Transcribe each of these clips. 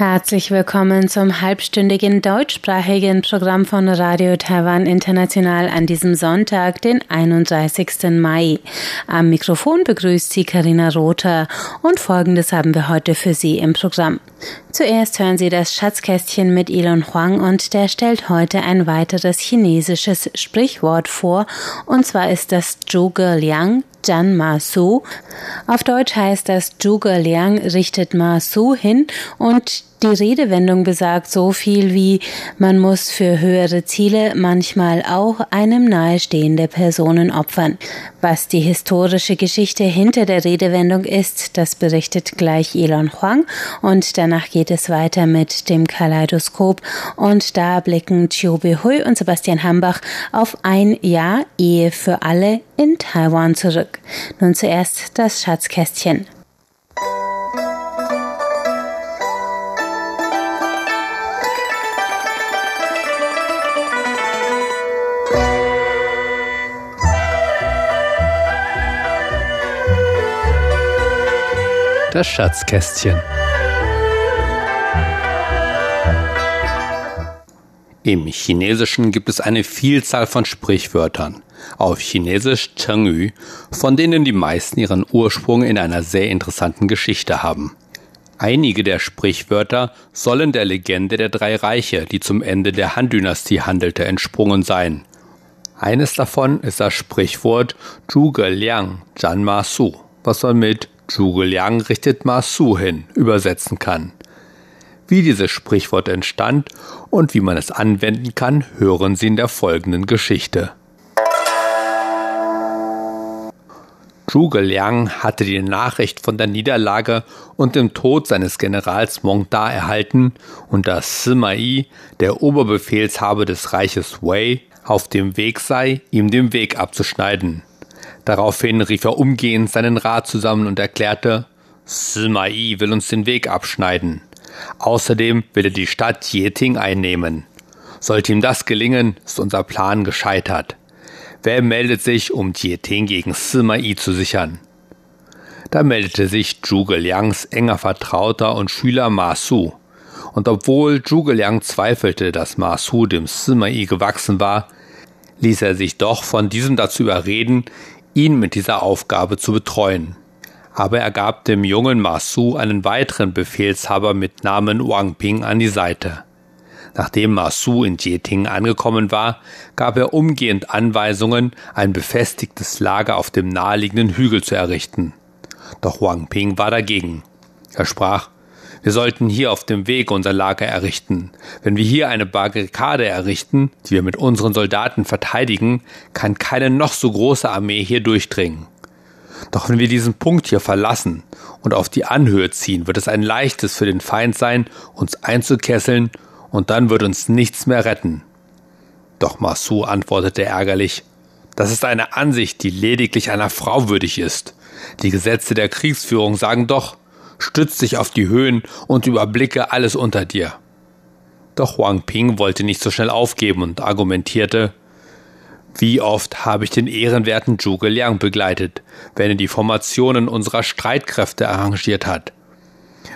Herzlich willkommen zum halbstündigen deutschsprachigen Programm von Radio Taiwan International an diesem Sonntag, den 31. Mai. Am Mikrofon begrüßt Sie Karina Rother und Folgendes haben wir heute für Sie im Programm. Zuerst hören Sie das Schatzkästchen mit Elon Huang und der stellt heute ein weiteres chinesisches Sprichwort vor und zwar ist das Zhuge Liang Jan Ma Su. Auf Deutsch heißt das Zhuge Liang richtet Ma Su hin und die Redewendung besagt so viel wie man muss für höhere Ziele manchmal auch einem nahestehende Personen opfern. Was die historische Geschichte hinter der Redewendung ist, das berichtet gleich Elon Huang und danach geht es weiter mit dem Kaleidoskop und da blicken Chiu Hui und Sebastian Hambach auf ein Jahr Ehe für alle in Taiwan zurück. Nun zuerst das Schatzkästchen. Das Schatzkästchen. Im Chinesischen gibt es eine Vielzahl von Sprichwörtern, auf Chinesisch Chengyu, von denen die meisten ihren Ursprung in einer sehr interessanten Geschichte haben. Einige der Sprichwörter sollen der Legende der drei Reiche, die zum Ende der Han-Dynastie handelte, entsprungen sein. Eines davon ist das Sprichwort Zhuge Liang Zhan Ma Su, was man mit Zhuge Liang richtet Ma Su hin übersetzen kann. Wie dieses Sprichwort entstand und wie man es anwenden kann, hören Sie in der folgenden Geschichte. Zhuge Liang hatte die Nachricht von der Niederlage und dem Tod seines Generals Mong Da erhalten und dass Sima Yi, der Oberbefehlshaber des Reiches Wei, auf dem Weg sei, ihm den Weg abzuschneiden. Daraufhin rief er umgehend seinen Rat zusammen und erklärte, Sima Yi will uns den Weg abschneiden. Außerdem will er die Stadt Jieting einnehmen. Sollte ihm das gelingen, ist unser Plan gescheitert. Wer meldet sich, um Jieting gegen Sima Yi zu sichern? Da meldete sich Zhuge Liangs enger Vertrauter und Schüler Ma Su. Und obwohl Zhuge Liang zweifelte, dass Ma Su dem Sima Yi gewachsen war, ließ er sich doch von diesem dazu überreden, ihn mit dieser Aufgabe zu betreuen aber er gab dem jungen Masu einen weiteren Befehlshaber mit Namen Wang Ping an die Seite. Nachdem Masu in Jieting angekommen war, gab er umgehend Anweisungen, ein befestigtes Lager auf dem naheliegenden Hügel zu errichten. Doch Wang Ping war dagegen. Er sprach, wir sollten hier auf dem Weg unser Lager errichten. Wenn wir hier eine Barrikade errichten, die wir mit unseren Soldaten verteidigen, kann keine noch so große Armee hier durchdringen. Doch wenn wir diesen Punkt hier verlassen und auf die Anhöhe ziehen, wird es ein leichtes für den Feind sein, uns einzukesseln, und dann wird uns nichts mehr retten. Doch Masu antwortete ärgerlich, das ist eine Ansicht, die lediglich einer Frau würdig ist. Die Gesetze der Kriegsführung sagen doch, stütz dich auf die Höhen und überblicke alles unter dir. Doch Wang Ping wollte nicht so schnell aufgeben und argumentierte, wie oft habe ich den ehrenwerten Zhuge Liang begleitet, wenn er die Formationen unserer Streitkräfte arrangiert hat.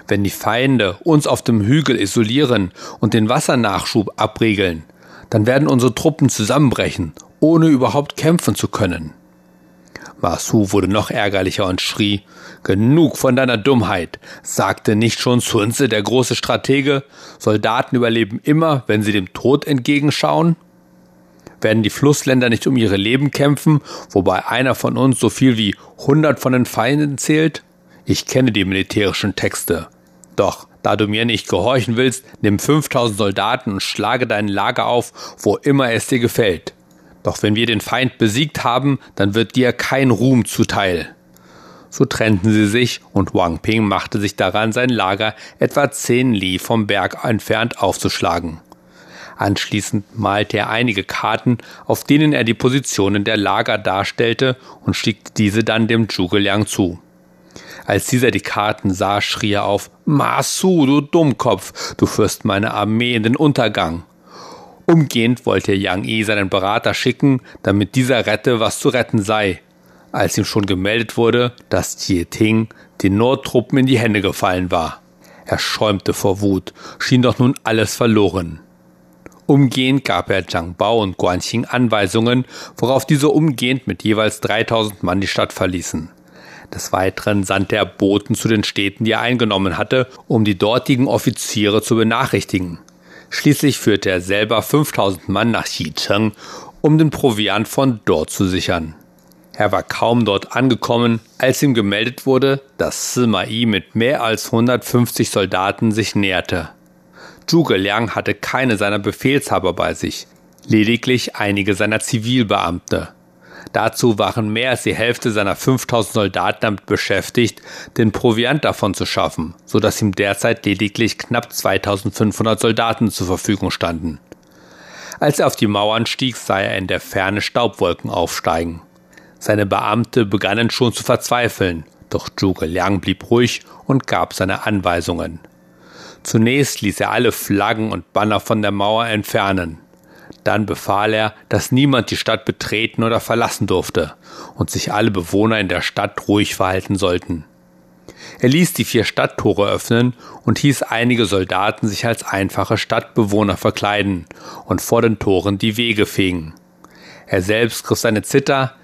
Wenn die Feinde uns auf dem Hügel isolieren und den Wassernachschub abriegeln, dann werden unsere Truppen zusammenbrechen, ohne überhaupt kämpfen zu können. Masu wurde noch ärgerlicher und schrie, Genug von deiner Dummheit, sagte nicht schon Sunze, der große Stratege, Soldaten überleben immer, wenn sie dem Tod entgegenschauen? werden die Flussländer nicht um ihre Leben kämpfen, wobei einer von uns so viel wie 100 von den Feinden zählt? Ich kenne die militärischen Texte. Doch, da du mir nicht gehorchen willst, nimm 5000 Soldaten und schlage dein Lager auf, wo immer es dir gefällt. Doch wenn wir den Feind besiegt haben, dann wird dir kein Ruhm zuteil. So trennten sie sich und Wang Ping machte sich daran, sein Lager etwa 10 Li vom Berg entfernt aufzuschlagen. Anschließend malte er einige Karten, auf denen er die Positionen der Lager darstellte und schickte diese dann dem Zhuge Liang zu. Als dieser die Karten sah, schrie er auf, Masu, du Dummkopf, du führst meine Armee in den Untergang. Umgehend wollte Yang Yi seinen Berater schicken, damit dieser rette, was zu retten sei. Als ihm schon gemeldet wurde, dass Jie Ting den Nordtruppen in die Hände gefallen war. Er schäumte vor Wut, schien doch nun alles verloren. Umgehend gab er Zhang Bao und Guan Xing Anweisungen, worauf diese umgehend mit jeweils 3000 Mann die Stadt verließen. Des Weiteren sandte er Boten zu den Städten, die er eingenommen hatte, um die dortigen Offiziere zu benachrichtigen. Schließlich führte er selber 5000 Mann nach Xicheng, um den Proviant von dort zu sichern. Er war kaum dort angekommen, als ihm gemeldet wurde, dass Sima Yi mit mehr als 150 Soldaten sich näherte. Zhuge Liang hatte keine seiner Befehlshaber bei sich, lediglich einige seiner Zivilbeamte. Dazu waren mehr als die Hälfte seiner 5000 Soldaten damit beschäftigt, den Proviant davon zu schaffen, so dass ihm derzeit lediglich knapp 2500 Soldaten zur Verfügung standen. Als er auf die Mauern stieg, sah er in der Ferne Staubwolken aufsteigen. Seine Beamte begannen schon zu verzweifeln, doch Zhuge Liang blieb ruhig und gab seine Anweisungen. Zunächst ließ er alle Flaggen und Banner von der Mauer entfernen. Dann befahl er, dass niemand die Stadt betreten oder verlassen durfte und sich alle Bewohner in der Stadt ruhig verhalten sollten. Er ließ die vier Stadttore öffnen und hieß einige Soldaten sich als einfache Stadtbewohner verkleiden und vor den Toren die Wege fegen. Er selbst griff seine Zither,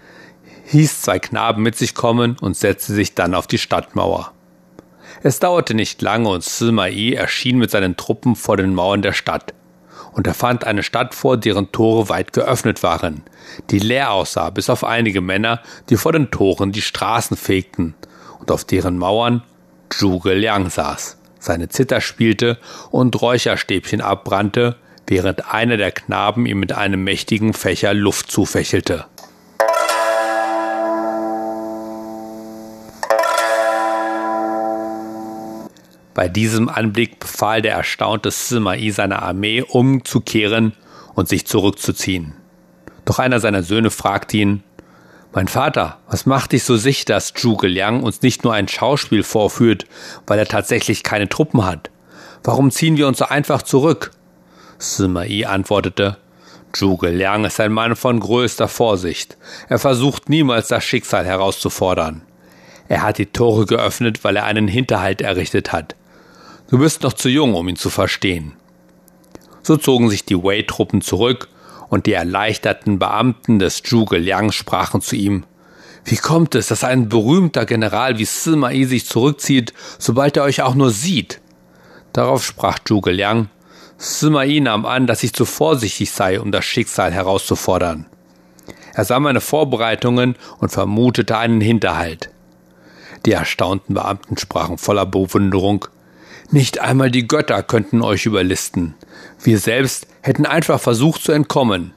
hieß zwei Knaben mit sich kommen und setzte sich dann auf die Stadtmauer. Es dauerte nicht lange und Sima erschien mit seinen Truppen vor den Mauern der Stadt und er fand eine Stadt vor, deren Tore weit geöffnet waren, die leer aussah, bis auf einige Männer, die vor den Toren die Straßen fegten und auf deren Mauern Zhuge Liang saß, seine Zither spielte und Räucherstäbchen abbrannte, während einer der Knaben ihm mit einem mächtigen Fächer Luft zufächelte. Bei diesem Anblick befahl der erstaunte Sima Yi seiner Armee umzukehren und sich zurückzuziehen. Doch einer seiner Söhne fragte ihn, mein Vater, was macht dich so sicher, dass Zhuge Liang uns nicht nur ein Schauspiel vorführt, weil er tatsächlich keine Truppen hat? Warum ziehen wir uns so einfach zurück? Sima Yi antwortete, Zhuge Liang ist ein Mann von größter Vorsicht. Er versucht niemals das Schicksal herauszufordern. Er hat die Tore geöffnet, weil er einen Hinterhalt errichtet hat. Du bist noch zu jung, um ihn zu verstehen. So zogen sich die Wei-Truppen zurück und die erleichterten Beamten des Zhuge Liang sprachen zu ihm. Wie kommt es, dass ein berühmter General wie Sima Yi sich zurückzieht, sobald er euch auch nur sieht? Darauf sprach Zhuge Liang. Sima Yi nahm an, dass ich zu vorsichtig sei, um das Schicksal herauszufordern. Er sah meine Vorbereitungen und vermutete einen Hinterhalt. Die erstaunten Beamten sprachen voller Bewunderung. Nicht einmal die Götter könnten euch überlisten. Wir selbst hätten einfach versucht zu entkommen.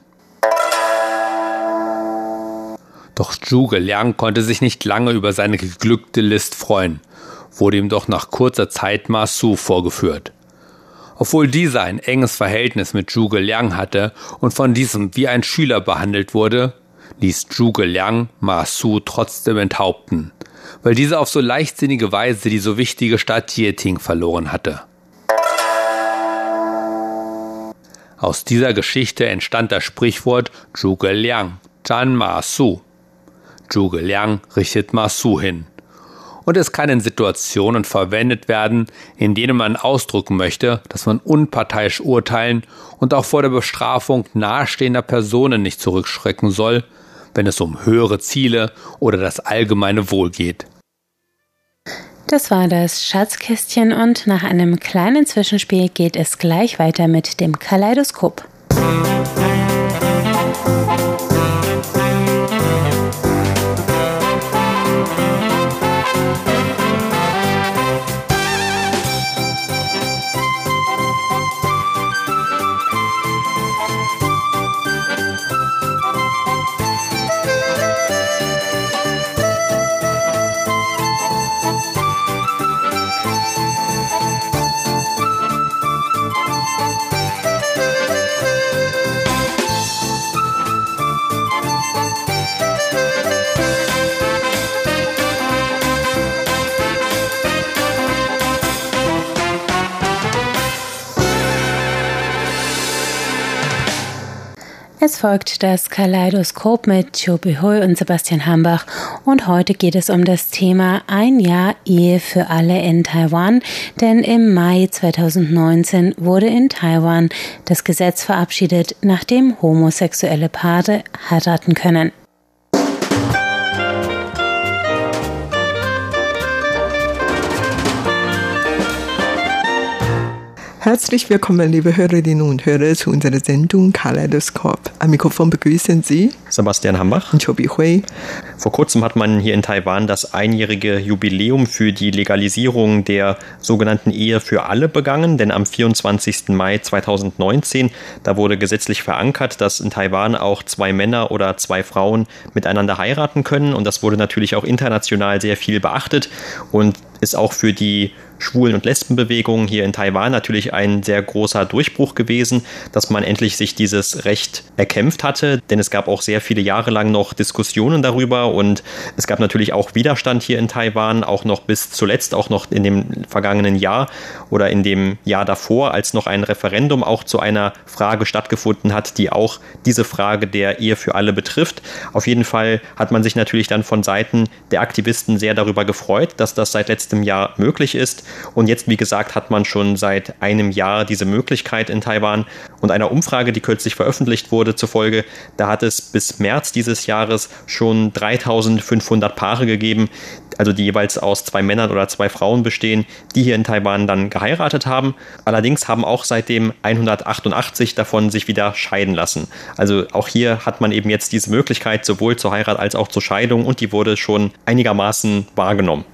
Doch Zhuge Liang konnte sich nicht lange über seine geglückte List freuen, wurde ihm doch nach kurzer Zeit Ma Su vorgeführt. Obwohl dieser ein enges Verhältnis mit Zhuge Liang hatte und von diesem wie ein Schüler behandelt wurde, ließ Zhuge Liang Ma Su trotzdem enthaupten weil diese auf so leichtsinnige Weise die so wichtige Stadt Jieting verloren hatte. Aus dieser Geschichte entstand das Sprichwort Zhuge Liang, Zhan Ma Su. Zhuge Liang richtet Ma Su hin. Und es kann in Situationen verwendet werden, in denen man ausdrücken möchte, dass man unparteiisch urteilen und auch vor der Bestrafung nahestehender Personen nicht zurückschrecken soll, wenn es um höhere Ziele oder das allgemeine Wohl geht. Das war das Schatzkästchen und nach einem kleinen Zwischenspiel geht es gleich weiter mit dem Kaleidoskop. Folgt das Kaleidoskop mit Chobi Hui und Sebastian Hambach und heute geht es um das Thema Ein Jahr Ehe für alle in Taiwan, denn im Mai 2019 wurde in Taiwan das Gesetz verabschiedet, nach dem homosexuelle Paare heiraten können. Herzlich willkommen, liebe Hörerinnen und Hörer, zu unserer Sendung Kaleidoskop. Am Mikrofon begrüßen Sie Sebastian Hambach und Chobi Hui. Vor kurzem hat man hier in Taiwan das einjährige Jubiläum für die Legalisierung der sogenannten Ehe für alle begangen, denn am 24. Mai 2019, da wurde gesetzlich verankert, dass in Taiwan auch zwei Männer oder zwei Frauen miteinander heiraten können und das wurde natürlich auch international sehr viel beachtet und ist auch für die Schwulen- und Lesbenbewegung hier in Taiwan natürlich ein sehr großer Durchbruch gewesen, dass man endlich sich dieses Recht erkämpft hatte, denn es gab auch sehr viele Jahre lang noch Diskussionen darüber und es gab natürlich auch Widerstand hier in Taiwan, auch noch bis zuletzt, auch noch in dem vergangenen Jahr oder in dem Jahr davor, als noch ein Referendum auch zu einer Frage stattgefunden hat, die auch diese Frage der Ehe für alle betrifft. Auf jeden Fall hat man sich natürlich dann von Seiten der Aktivisten sehr darüber gefreut, dass das seit letztem Jahr möglich ist und jetzt, wie gesagt, hat man schon seit einem Jahr diese Möglichkeit in Taiwan. Und einer Umfrage, die kürzlich veröffentlicht wurde, zufolge, da hat es bis März dieses Jahres schon 3500 Paare gegeben, also die jeweils aus zwei Männern oder zwei Frauen bestehen, die hier in Taiwan dann geheiratet haben. Allerdings haben auch seitdem 188 davon sich wieder scheiden lassen. Also auch hier hat man eben jetzt diese Möglichkeit sowohl zur Heirat als auch zur Scheidung und die wurde schon einigermaßen wahrgenommen.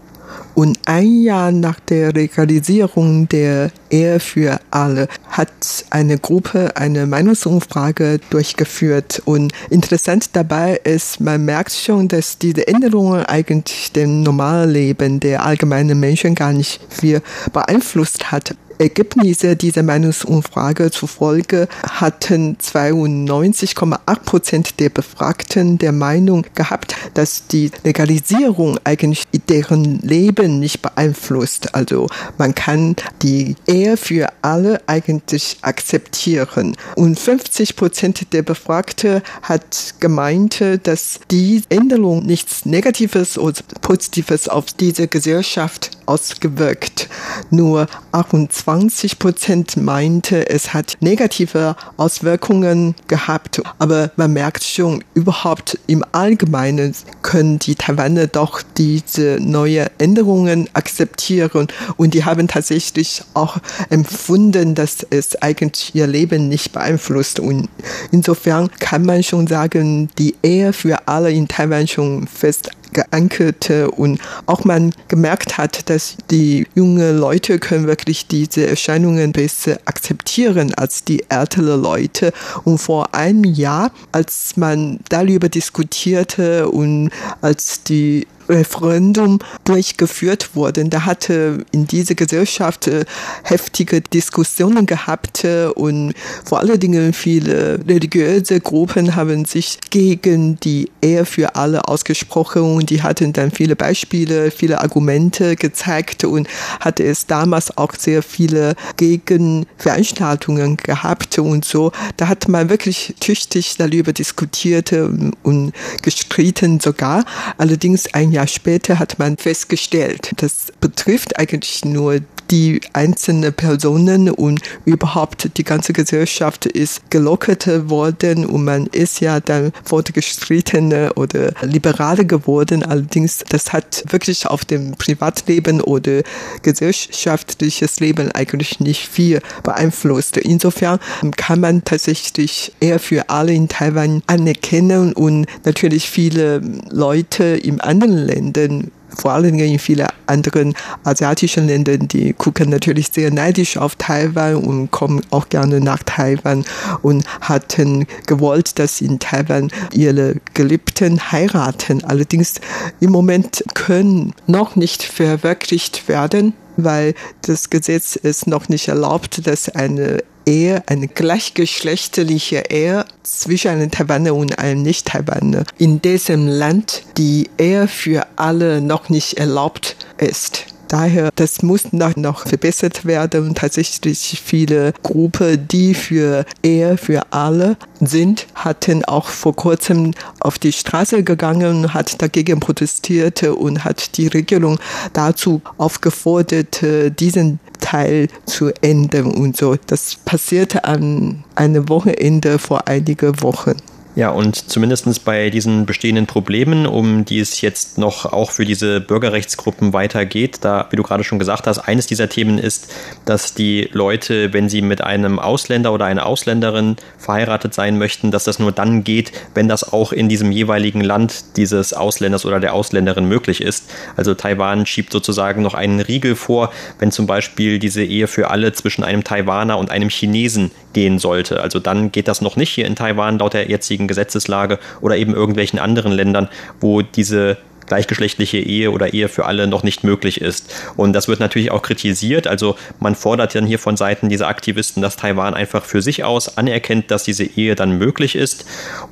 Und ein Jahr nach der Legalisierung der Ehe für alle hat eine Gruppe eine Meinungsumfrage durchgeführt. Und interessant dabei ist, man merkt schon, dass diese Änderungen eigentlich dem normalen Leben der allgemeinen Menschen gar nicht viel beeinflusst hat. Ergebnisse dieser Meinungsumfrage zufolge hatten 92,8 Prozent der Befragten der Meinung gehabt, dass die Legalisierung eigentlich deren Leben nicht beeinflusst. Also man kann die Ehe für alle eigentlich akzeptieren. Und 50 Prozent der Befragten hat gemeint, dass die Änderung nichts Negatives oder Positives auf diese Gesellschaft ausgewirkt. Nur 28 Prozent meinte, es hat negative Auswirkungen gehabt. Aber man merkt schon, überhaupt im Allgemeinen können die Taiwaner doch diese neue Änderungen akzeptieren. Und die haben tatsächlich auch empfunden, dass es eigentlich ihr Leben nicht beeinflusst. Und insofern kann man schon sagen, die Ehe für alle in Taiwan schon fest geankerte und auch man gemerkt hat, dass die jungen Leute können wirklich diese Erscheinungen besser akzeptieren als die älteren Leute. Und vor einem Jahr, als man darüber diskutierte und als die Referendum durchgeführt wurden. Da hatte in dieser Gesellschaft äh, heftige Diskussionen gehabt äh, und vor allen Dingen viele religiöse Gruppen haben sich gegen die Ehe für alle ausgesprochen und die hatten dann viele Beispiele, viele Argumente gezeigt und hatte es damals auch sehr viele Gegenveranstaltungen gehabt und so. Da hat man wirklich tüchtig darüber diskutiert und gestritten sogar. Allerdings ein Jahr Jahr später hat man festgestellt, das betrifft eigentlich nur die einzelnen Personen und überhaupt die ganze Gesellschaft ist gelockert worden und man ist ja dann fortgeschrittener oder liberaler geworden. Allerdings, das hat wirklich auf dem Privatleben oder gesellschaftliches Leben eigentlich nicht viel beeinflusst. Insofern kann man tatsächlich eher für alle in Taiwan anerkennen und natürlich viele Leute in anderen Ländern vor allen Dingen in vielen anderen asiatischen Ländern, die gucken natürlich sehr neidisch auf Taiwan und kommen auch gerne nach Taiwan und hatten gewollt, dass in Taiwan ihre Geliebten heiraten. Allerdings im Moment können noch nicht verwirklicht werden weil das Gesetz es noch nicht erlaubt, dass eine Ehe, eine gleichgeschlechtliche Ehe zwischen einem Taiwaner und einem Nicht-Taiwaner in diesem Land die Ehe für alle noch nicht erlaubt ist. Daher, das muss noch, noch verbessert werden und tatsächlich viele Gruppen, die für Ehe für alle sind, hatten auch vor kurzem auf die Straße gegangen, hat dagegen protestiert und hat die Regierung dazu aufgefordert, diesen Teil zu ändern und so. Das passierte an einem Wochenende vor einigen Wochen. Ja, und zumindest bei diesen bestehenden Problemen, um die es jetzt noch auch für diese Bürgerrechtsgruppen weitergeht, da, wie du gerade schon gesagt hast, eines dieser Themen ist, dass die Leute, wenn sie mit einem Ausländer oder einer Ausländerin verheiratet sein möchten, dass das nur dann geht, wenn das auch in diesem jeweiligen Land dieses Ausländers oder der Ausländerin möglich ist. Also Taiwan schiebt sozusagen noch einen Riegel vor, wenn zum Beispiel diese Ehe für alle zwischen einem Taiwaner und einem Chinesen gehen sollte. Also dann geht das noch nicht hier in Taiwan laut der jetzigen jetzigen Gesetzeslage oder eben irgendwelchen anderen Ländern, wo diese gleichgeschlechtliche Ehe oder Ehe für alle noch nicht möglich ist. Und das wird natürlich auch kritisiert. Also man fordert dann hier von Seiten dieser Aktivisten, dass Taiwan einfach für sich aus anerkennt, dass diese Ehe dann möglich ist.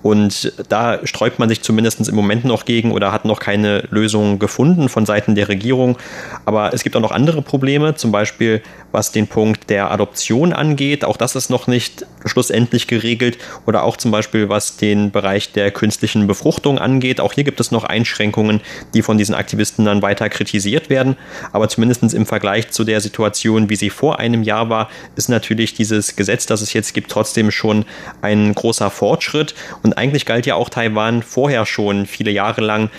Und da sträubt man sich zumindest im Moment noch gegen oder hat noch keine Lösung gefunden von Seiten der Regierung. Aber es gibt auch noch andere Probleme, zum Beispiel was den Punkt der Adoption angeht. Auch das ist noch nicht schlussendlich geregelt. Oder auch zum Beispiel was den Bereich der künstlichen Befruchtung angeht. Auch hier gibt es noch Einschränkungen, die von diesen Aktivisten dann weiter kritisiert werden. Aber zumindest im Vergleich zu der Situation, wie sie vor einem Jahr war, ist natürlich dieses Gesetz, das es jetzt gibt, trotzdem schon ein großer Fortschritt. Und eigentlich galt ja auch Taiwan vorher schon viele Jahre lang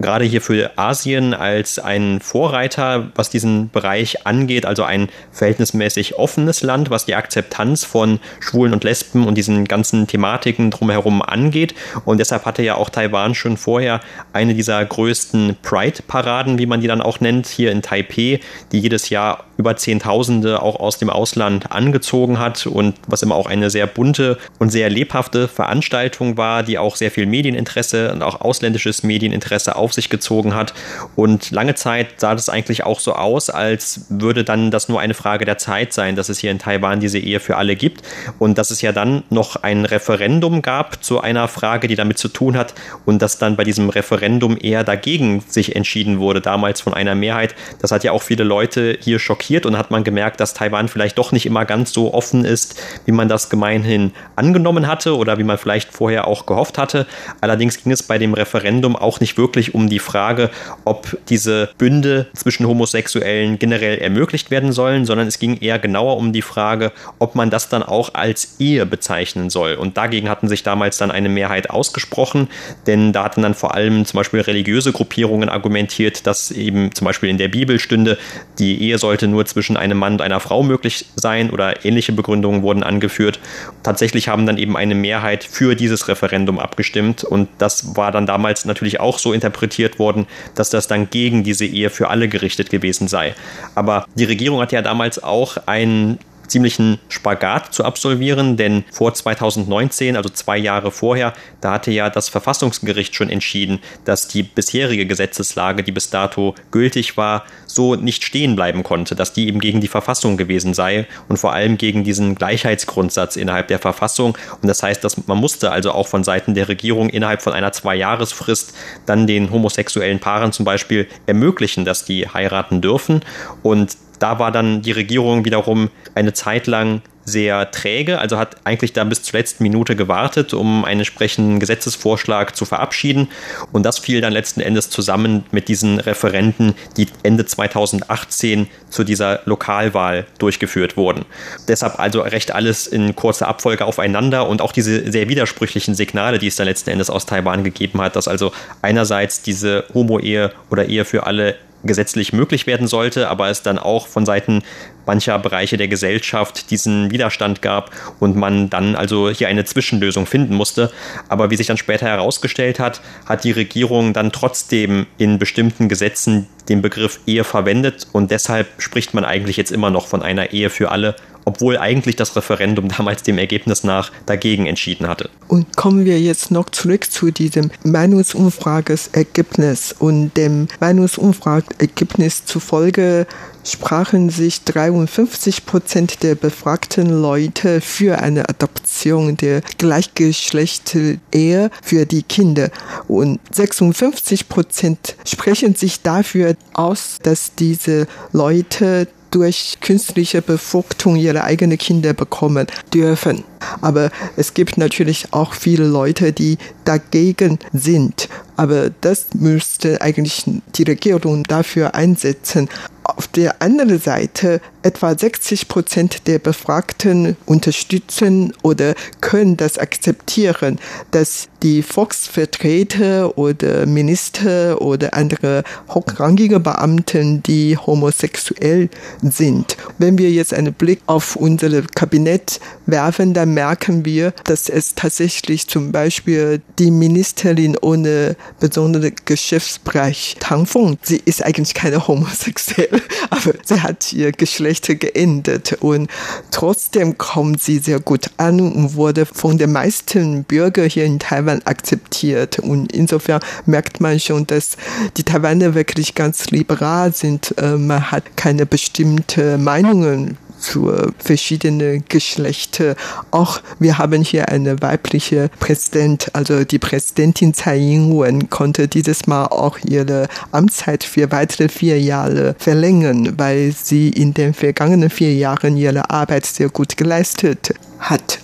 gerade hier für Asien als ein Vorreiter, was diesen Bereich angeht, also ein verhältnismäßig offenes Land, was die Akzeptanz von Schwulen und Lesben und diesen ganzen Thematiken drumherum angeht. Und deshalb hatte ja auch Taiwan schon vorher eine dieser größten Pride-Paraden, wie man die dann auch nennt, hier in Taipei, die jedes Jahr über Zehntausende auch aus dem Ausland angezogen hat und was immer auch eine sehr bunte und sehr lebhafte Veranstaltung war, die auch sehr viel Medieninteresse und auch ausländisches Medieninteresse auf sich gezogen hat. Und lange Zeit sah das eigentlich auch so aus, als würde dann das nur eine Frage der Zeit sein, dass es hier in Taiwan diese Ehe für alle gibt und dass es ja dann noch ein Referendum gab zu einer Frage, die damit zu tun hat und dass dann bei diesem Referendum eher dagegen sich entschieden wurde, damals von einer Mehrheit. Das hat ja auch viele Leute hier schockiert und hat man gemerkt, dass Taiwan vielleicht doch nicht immer ganz so offen ist, wie man das gemeinhin angenommen hatte oder wie man vielleicht vorher auch gehofft hatte. Allerdings ging es bei dem Referendum auch nicht wirklich um die Frage, ob diese Bünde zwischen Homosexuellen generell ermöglicht werden sollen, sondern es ging eher genauer um die Frage, ob man das dann auch als Ehe bezeichnen soll. Und dagegen hatten sich damals dann eine Mehrheit ausgesprochen, denn da hatten dann vor allem zum Beispiel religiöse Gruppierungen argumentiert, dass eben zum Beispiel in der Bibel stünde, die Ehe sollte nur zwischen einem Mann und einer Frau möglich sein oder ähnliche Begründungen wurden angeführt. Tatsächlich haben dann eben eine Mehrheit für dieses Referendum abgestimmt und das war dann damals natürlich auch so interpretiert worden, dass das dann gegen diese Ehe für alle gerichtet gewesen sei. Aber die Regierung hat ja damals auch einen ziemlichen Spagat zu absolvieren, denn vor 2019, also zwei Jahre vorher, da hatte ja das Verfassungsgericht schon entschieden, dass die bisherige Gesetzeslage, die bis dato gültig war, so nicht stehen bleiben konnte, dass die eben gegen die Verfassung gewesen sei und vor allem gegen diesen Gleichheitsgrundsatz innerhalb der Verfassung. Und das heißt, dass man musste also auch von Seiten der Regierung innerhalb von einer Zweijahresfrist dann den homosexuellen Paaren zum Beispiel ermöglichen, dass die heiraten dürfen. Und da war dann die Regierung wiederum eine Zeit lang sehr träge, also hat eigentlich da bis zur letzten Minute gewartet, um einen entsprechenden Gesetzesvorschlag zu verabschieden. Und das fiel dann letzten Endes zusammen mit diesen Referenten, die Ende 2018 zu dieser Lokalwahl durchgeführt wurden. Deshalb also recht alles in kurzer Abfolge aufeinander und auch diese sehr widersprüchlichen Signale, die es dann letzten Endes aus Taiwan gegeben hat, dass also einerseits diese Homo-Ehe oder Ehe für alle gesetzlich möglich werden sollte, aber es dann auch von Seiten mancher Bereiche der Gesellschaft diesen Widerstand gab und man dann also hier eine Zwischenlösung finden musste. Aber wie sich dann später herausgestellt hat, hat die Regierung dann trotzdem in bestimmten Gesetzen den Begriff Ehe verwendet und deshalb spricht man eigentlich jetzt immer noch von einer Ehe für alle, obwohl eigentlich das Referendum damals dem Ergebnis nach dagegen entschieden hatte. Und kommen wir jetzt noch zurück zu diesem Meinungsumfragesergebnis und dem Meinungsumfrageergebnis zufolge sprachen sich 53 Prozent der befragten Leute für eine Adoption der Gleichgeschlechter-Ehe für die Kinder und 56 Prozent sprechen sich dafür aus, dass diese Leute durch künstliche Befruchtung ihre eigenen Kinder bekommen dürfen. Aber es gibt natürlich auch viele Leute, die dagegen sind. Aber das müsste eigentlich die Regierung dafür einsetzen. Auf der anderen Seite, etwa 60 Prozent der Befragten unterstützen oder können das akzeptieren, dass die Volksvertreter oder Minister oder andere hochrangige Beamten, die homosexuell sind. Wenn wir jetzt einen Blick auf unser Kabinett werfen, dann merken wir, dass es tatsächlich zum Beispiel die Ministerin ohne besonderen Geschäftsbereich Tang Feng, sie ist eigentlich keine Homosexuelle, aber sie hat ihr Geschlecht geändert und trotzdem kommt sie sehr gut an und wurde von den meisten Bürgern hier in Taiwan akzeptiert und insofern merkt man schon, dass die Taiwaner wirklich ganz liberal sind. Äh, man hat keine bestimmte Meinungen zu verschiedenen Geschlechter. Auch wir haben hier eine weibliche Präsident, also die Präsidentin Tsai Ing-wen konnte dieses Mal auch ihre Amtszeit für weitere vier Jahre verlängern, weil sie in den vergangenen vier Jahren ihre Arbeit sehr gut geleistet hat.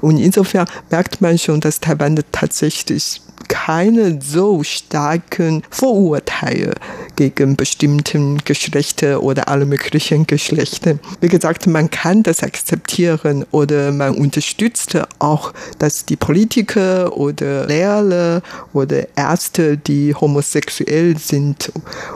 Und insofern merkt man schon, dass Taiwan tatsächlich keine so starken Vorurteile gegen bestimmten Geschlechter oder alle möglichen Geschlechter. Wie gesagt, man kann das akzeptieren oder man unterstützt auch, dass die Politiker oder Lehrer oder Ärzte, die homosexuell sind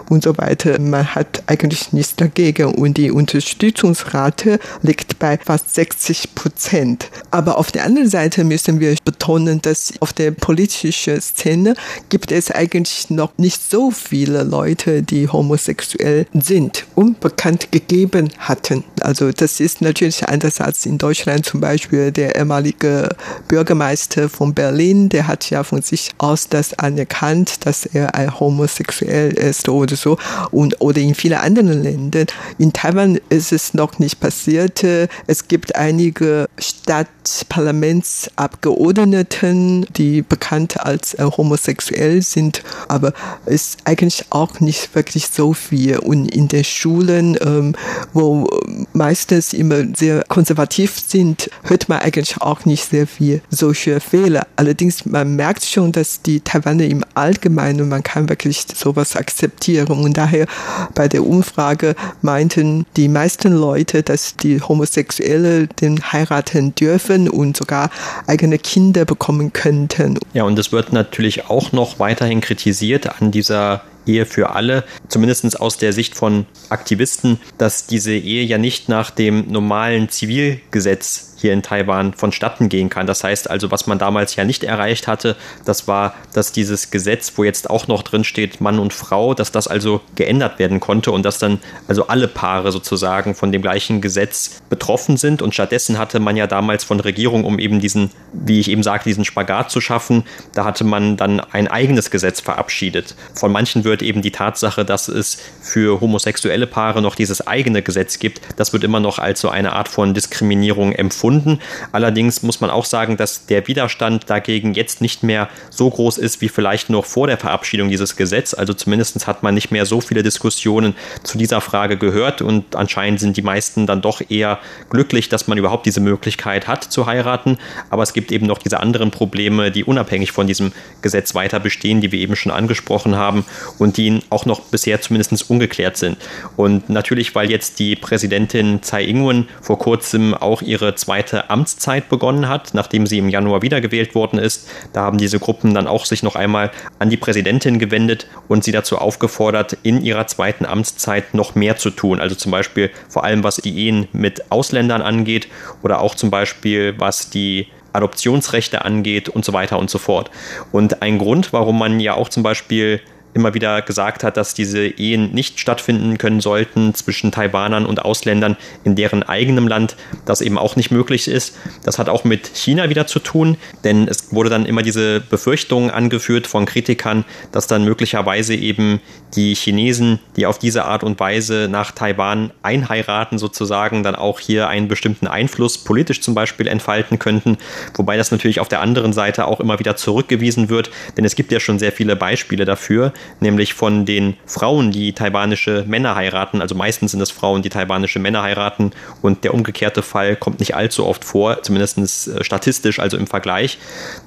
und so weiter, man hat eigentlich nichts dagegen und die Unterstützungsrate liegt bei fast 60 Prozent. Aber auf der anderen Seite müssen wir betonen, dass auf der politischen Szene gibt es eigentlich noch nicht so viele Leute, die homosexuell sind und bekannt gegeben hatten. Also das ist natürlich anders als in Deutschland zum Beispiel der ehemalige Bürgermeister von Berlin, der hat ja von sich aus das anerkannt, dass er ein homosexuell ist oder so und oder in vielen anderen Ländern. In Taiwan ist es noch nicht passiert. Es gibt einige Stadtparlamentsabgeordneten, die bekannt als äh, homosexuell sind, aber ist eigentlich auch nicht wirklich so viel. Und in den Schulen, ähm, wo meistens immer sehr konservativ sind, hört man eigentlich auch nicht sehr viel solche Fehler. Allerdings, man merkt schon, dass die Taiwaner im Allgemeinen, man kann wirklich sowas akzeptieren. Und daher bei der Umfrage meinten die meisten Leute, dass die Homosexuelle den heiraten dürfen und sogar eigene Kinder bekommen könnten. Ja, und es wird natürlich auch noch weiterhin kritisiert an dieser Ehe für alle, zumindest aus der Sicht von Aktivisten, dass diese Ehe ja nicht nach dem normalen Zivilgesetz hier in Taiwan vonstatten gehen kann. Das heißt also, was man damals ja nicht erreicht hatte, das war, dass dieses Gesetz, wo jetzt auch noch drin steht, Mann und Frau, dass das also geändert werden konnte und dass dann also alle Paare sozusagen von dem gleichen Gesetz betroffen sind. Und stattdessen hatte man ja damals von Regierung, um eben diesen, wie ich eben sagte, diesen Spagat zu schaffen, da hatte man dann ein eigenes Gesetz verabschiedet. Von manchen wird eben die Tatsache, dass es für homosexuelle Paare noch dieses eigene Gesetz gibt, das wird immer noch als so eine Art von Diskriminierung empfunden gefunden. Allerdings muss man auch sagen, dass der Widerstand dagegen jetzt nicht mehr so groß ist wie vielleicht noch vor der Verabschiedung dieses Gesetzes. Also zumindest hat man nicht mehr so viele Diskussionen zu dieser Frage gehört und anscheinend sind die meisten dann doch eher glücklich, dass man überhaupt diese Möglichkeit hat zu heiraten. Aber es gibt eben noch diese anderen Probleme, die unabhängig von diesem Gesetz weiter bestehen, die wir eben schon angesprochen haben und die auch noch bisher zumindest ungeklärt sind. Und natürlich, weil jetzt die Präsidentin Tsai Ing-wen vor kurzem auch ihre zweite zweite Amtszeit begonnen hat, nachdem sie im Januar wiedergewählt worden ist. Da haben diese Gruppen dann auch sich noch einmal an die Präsidentin gewendet und sie dazu aufgefordert, in ihrer zweiten Amtszeit noch mehr zu tun. Also zum Beispiel vor allem was die Ehen mit Ausländern angeht oder auch zum Beispiel was die Adoptionsrechte angeht und so weiter und so fort. Und ein Grund, warum man ja auch zum Beispiel immer wieder gesagt hat, dass diese Ehen nicht stattfinden können sollten zwischen Taiwanern und Ausländern in deren eigenem Land, das eben auch nicht möglich ist. Das hat auch mit China wieder zu tun, denn es wurde dann immer diese Befürchtung angeführt von Kritikern, dass dann möglicherweise eben die Chinesen, die auf diese Art und Weise nach Taiwan einheiraten, sozusagen dann auch hier einen bestimmten Einfluss politisch zum Beispiel entfalten könnten, wobei das natürlich auf der anderen Seite auch immer wieder zurückgewiesen wird, denn es gibt ja schon sehr viele Beispiele dafür, nämlich von den Frauen, die taiwanische Männer heiraten, also meistens sind es Frauen, die taiwanische Männer heiraten. Und der umgekehrte Fall kommt nicht allzu oft vor, zumindest äh, statistisch, also im Vergleich,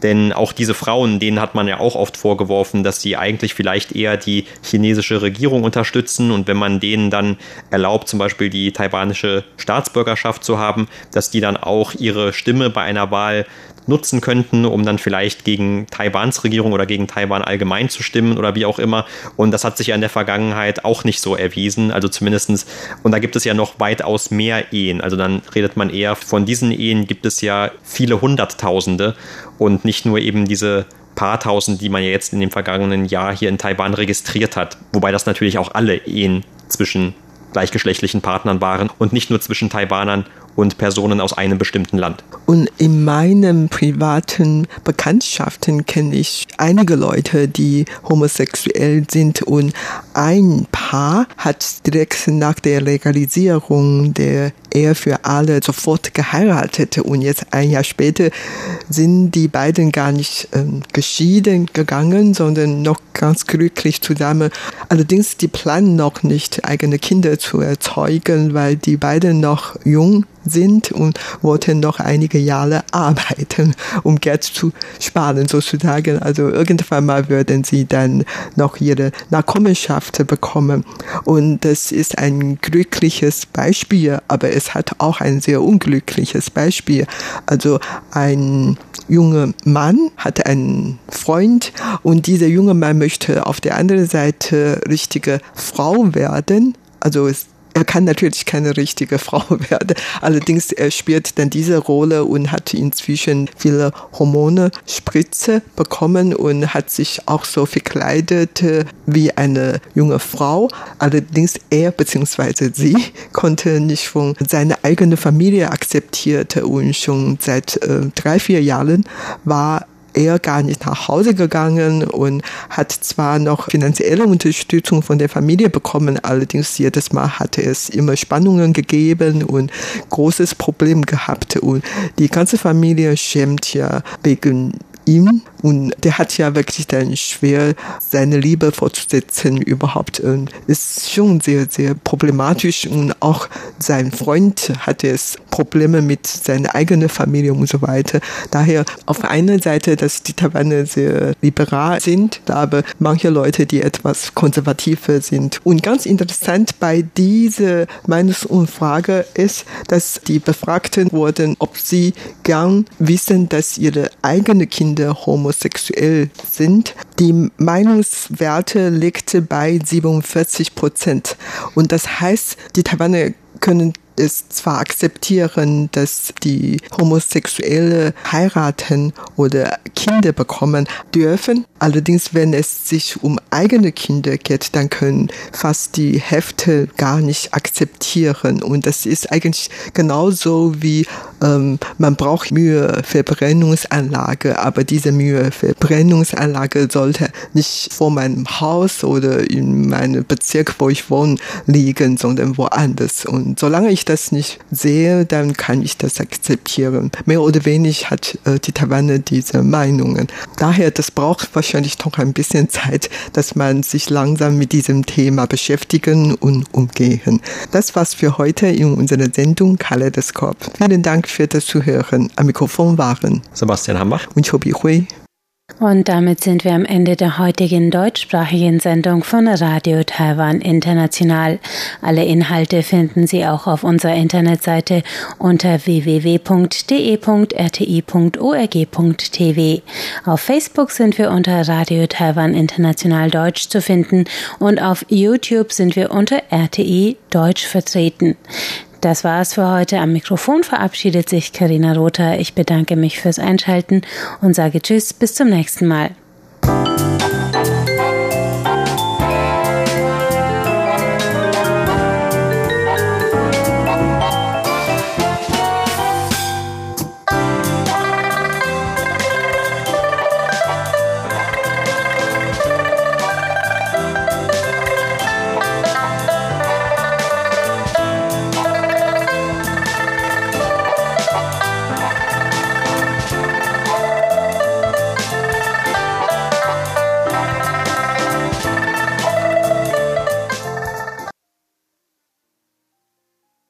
denn auch diese Frauen, denen hat man ja auch oft vorgeworfen, dass sie eigentlich vielleicht eher die chinesische Regierung unterstützen. Und wenn man denen dann erlaubt, zum Beispiel die taiwanische Staatsbürgerschaft zu haben, dass die dann auch ihre Stimme bei einer Wahl nutzen könnten, um dann vielleicht gegen Taiwans Regierung oder gegen Taiwan allgemein zu stimmen oder wie auch immer. Und das hat sich ja in der Vergangenheit auch nicht so erwiesen. Also zumindestens und da gibt es ja noch weitaus mehr Ehen. Also dann redet man eher von diesen Ehen gibt es ja viele Hunderttausende und nicht nur eben diese paar tausend, die man ja jetzt in dem vergangenen Jahr hier in Taiwan registriert hat. Wobei das natürlich auch alle Ehen zwischen gleichgeschlechtlichen Partnern waren und nicht nur zwischen Taiwanern und Personen aus einem bestimmten Land. Und in meinen privaten Bekanntschaften kenne ich einige Leute, die homosexuell sind und ein Paar hat direkt nach der Legalisierung der Ehe für alle sofort geheiratet und jetzt ein Jahr später sind die beiden gar nicht ähm, geschieden gegangen, sondern noch ganz glücklich zusammen. Allerdings die planen noch nicht eigene Kinder zu erzeugen, weil die beiden noch jung sind und wollten noch einige Jahre arbeiten, um Geld zu sparen sozusagen. Also irgendwann mal würden sie dann noch ihre Nachkommenschaft bekommen. Und das ist ein glückliches Beispiel, aber es hat auch ein sehr unglückliches Beispiel. Also ein junger Mann hatte einen Freund und dieser junge Mann möchte auf der anderen Seite richtige Frau werden. Also es er kann natürlich keine richtige Frau werden. Allerdings er spielt dann diese Rolle und hat inzwischen viele Hormone, Spritze bekommen und hat sich auch so verkleidet äh, wie eine junge Frau. Allerdings er bzw. sie konnte nicht von seiner eigenen Familie akzeptiert und schon seit äh, drei, vier Jahren war er gar nicht nach Hause gegangen und hat zwar noch finanzielle Unterstützung von der Familie bekommen, allerdings jedes Mal hatte es immer Spannungen gegeben und großes Problem gehabt. Und die ganze Familie schämt ja wegen ihm und der hat ja wirklich dann schwer, seine Liebe fortzusetzen überhaupt. Und ist schon sehr, sehr problematisch und auch sein Freund hatte es Probleme mit seiner eigenen Familie und so weiter. Daher auf einer Seite, dass die Taiwaner sehr liberal sind, aber manche Leute, die etwas konservativer sind. Und ganz interessant bei dieser Meinungsumfrage ist, dass die Befragten wurden, ob sie gern wissen, dass ihre eigenen Kinder homosexuell sind. Die Meinungswerte legte bei 47 Prozent. Und das heißt, die Taiwaner können es zwar akzeptieren, dass die Homosexuelle heiraten oder Kinder bekommen dürfen, allerdings wenn es sich um eigene Kinder geht, dann können fast die Hälfte gar nicht akzeptieren und das ist eigentlich genauso wie ähm, man braucht Müheverbrennungsanlage, aber diese Müheverbrennungsanlage sollte nicht vor meinem Haus oder in meinem Bezirk, wo ich wohne, liegen, sondern woanders und solange ich das nicht sehe, dann kann ich das akzeptieren. Mehr oder weniger hat äh, die Taiwaner diese Meinungen. Daher, das braucht wahrscheinlich noch ein bisschen Zeit, dass man sich langsam mit diesem Thema beschäftigen und umgehen. Das war's für heute in unserer Sendung Kaleidoskop. Vielen Dank für das Zuhören. Am Mikrofon waren Sebastian Hammer und Chobi Hui. Und damit sind wir am Ende der heutigen deutschsprachigen Sendung von Radio Taiwan International. Alle Inhalte finden Sie auch auf unserer Internetseite unter www.de.rti.org.tv. Auf Facebook sind wir unter Radio Taiwan International Deutsch zu finden und auf YouTube sind wir unter RTI Deutsch vertreten. Das war's für heute. Am Mikrofon verabschiedet sich Karina Rother. Ich bedanke mich fürs Einschalten und sage Tschüss, bis zum nächsten Mal.